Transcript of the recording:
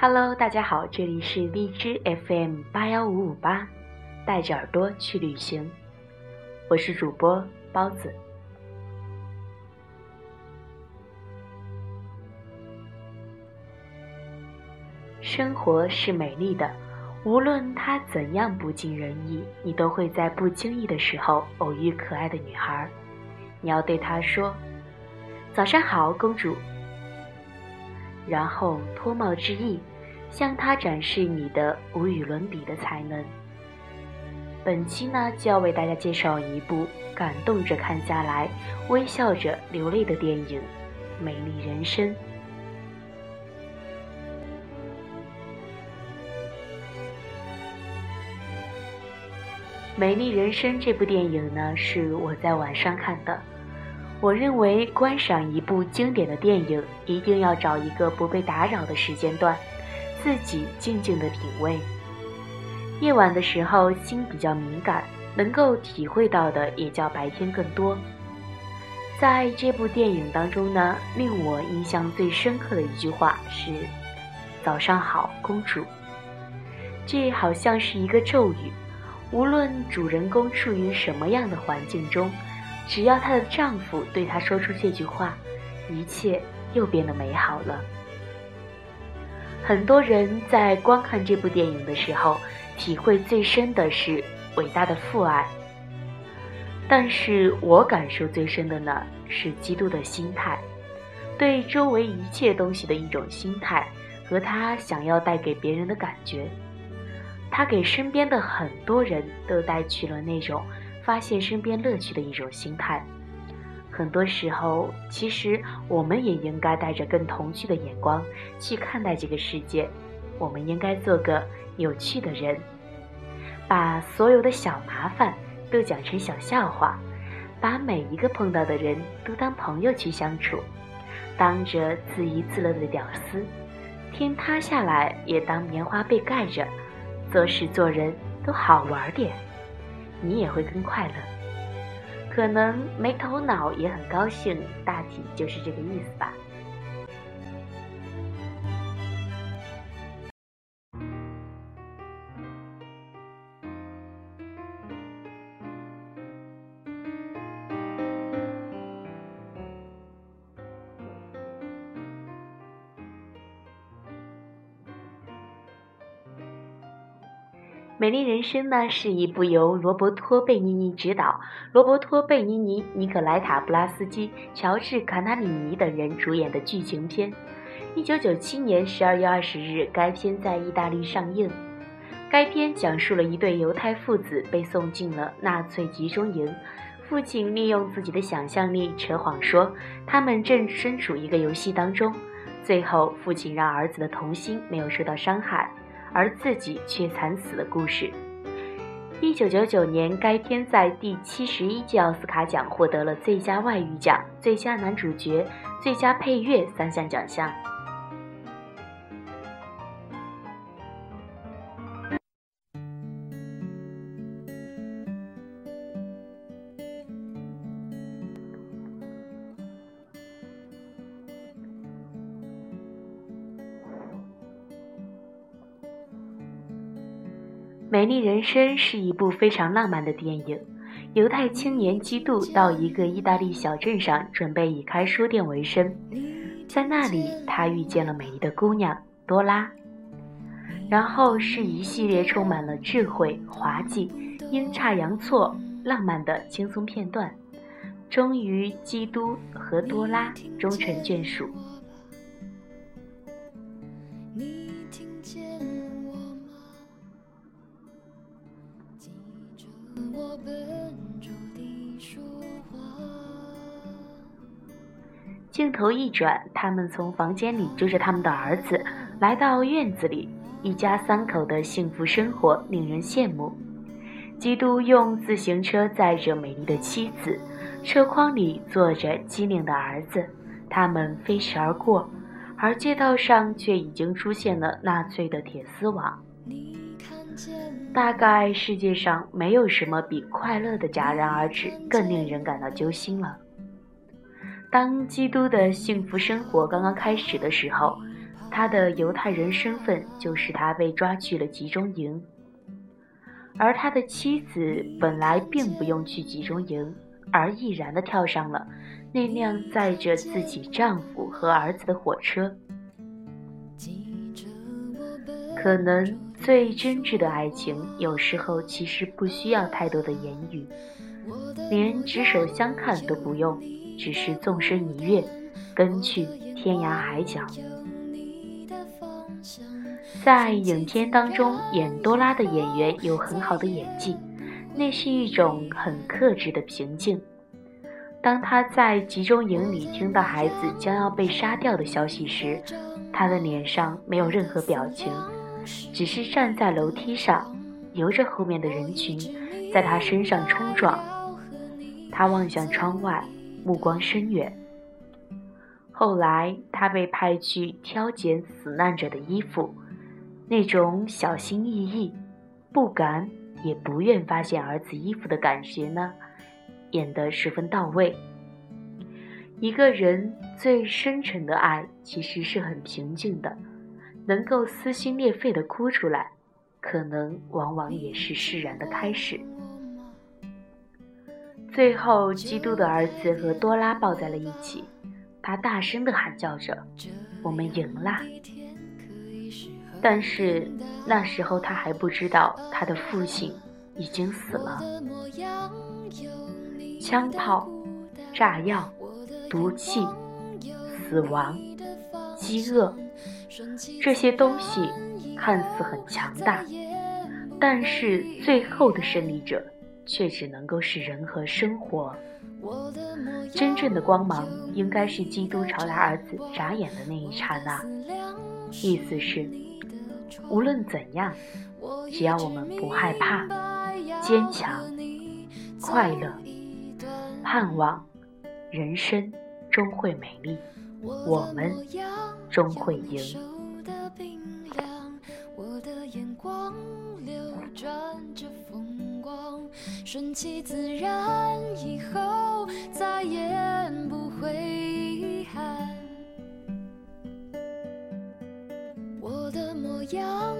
Hello，大家好，这里是荔枝 FM 八幺五五八，带着耳朵去旅行，我是主播包子。生活是美丽的，无论它怎样不尽人意，你都会在不经意的时候偶遇可爱的女孩。你要对她说：“早上好，公主。”然后脱帽致意，向他展示你的无与伦比的才能。本期呢，就要为大家介绍一部感动着看下来，微笑着流泪的电影《美丽人生》。《美丽人生》这部电影呢，是我在晚上看的。我认为观赏一部经典的电影，一定要找一个不被打扰的时间段，自己静静的品味。夜晚的时候心比较敏感，能够体会到的也较白天更多。在这部电影当中呢，令我印象最深刻的一句话是：“早上好，公主。”这好像是一个咒语。无论主人公处于什么样的环境中，只要她的丈夫对她说出这句话，一切又变得美好了。很多人在观看这部电影的时候，体会最深的是伟大的父爱。但是我感受最深的呢，是基督的心态，对周围一切东西的一种心态，和他想要带给别人的感觉。他给身边的很多人都带去了那种发现身边乐趣的一种心态。很多时候，其实我们也应该带着更童趣的眼光去看待这个世界。我们应该做个有趣的人，把所有的小麻烦都讲成小笑话，把每一个碰到的人都当朋友去相处，当着自娱自乐的屌丝，天塌下来也当棉花被盖着。做事做人都好玩点，你也会更快乐。可能没头脑也很高兴，大体就是这个意思吧。《美丽人生》呢是一部由罗伯托·贝尼尼执导，罗伯托·贝尼尼、尼可莱塔·布拉斯基、乔治·卡纳里尼等人主演的剧情片。一九九七年十二月二十日，该片在意大利上映。该片讲述了一对犹太父子被送进了纳粹集中营，父亲利用自己的想象力扯谎说他们正身处一个游戏当中，最后父亲让儿子的童心没有受到伤害。而自己却惨死的故事。一九九九年，该片在第七十一届奥斯卡奖获得了最佳外语奖、最佳男主角、最佳配乐三项奖项。《美丽人生》是一部非常浪漫的电影。犹太青年基督到一个意大利小镇上，准备以开书店为生。在那里，他遇见了美丽的姑娘多拉。然后是一系列充满了智慧、滑稽、阴差阳错、浪漫的轻松片段。终于，基督和多拉终成眷属。镜头一转，他们从房间里追着他们的儿子来到院子里，一家三口的幸福生活令人羡慕。基督用自行车载着美丽的妻子，车筐里坐着机灵的儿子，他们飞驰而过，而街道上却已经出现了纳粹的铁丝网。大概世界上没有什么比快乐的戛然而止更令人感到揪心了。当基督的幸福生活刚刚开始的时候，他的犹太人身份就是他被抓去了集中营，而他的妻子本来并不用去集中营，而毅然地跳上了那辆载着自己丈夫和儿子的火车。可能最真挚的爱情，有时候其实不需要太多的言语，连执手相看都不用，只是纵身一跃，奔去天涯海角。在影片当中演多拉的演员有很好的演技，那是一种很克制的平静。当他在集中营里听到孩子将要被杀掉的消息时，他的脸上没有任何表情。只是站在楼梯上，由着后面的人群在他身上冲撞。他望向窗外，目光深远。后来，他被派去挑拣死难者的衣服，那种小心翼翼、不敢也不愿发现儿子衣服的感觉呢，演得十分到位。一个人最深沉的爱，其实是很平静的。能够撕心裂肺的哭出来，可能往往也是释然的开始。最后，基督的儿子和多拉抱在了一起，他大声的喊叫着：“我们赢了！”但是那时候他还不知道，他的父亲已经死了。枪炮、炸药、毒气、死亡、饥饿。这些东西看似很强大，但是最后的胜利者却只能够是人和生活。真正的光芒应该是基督朝他儿子眨眼的那一刹那。意思是，无论怎样，只要我们不害怕、坚强、快乐、盼望，人生终会美丽。我们终会赢。顺其自然以后再也不会遗憾。我的模样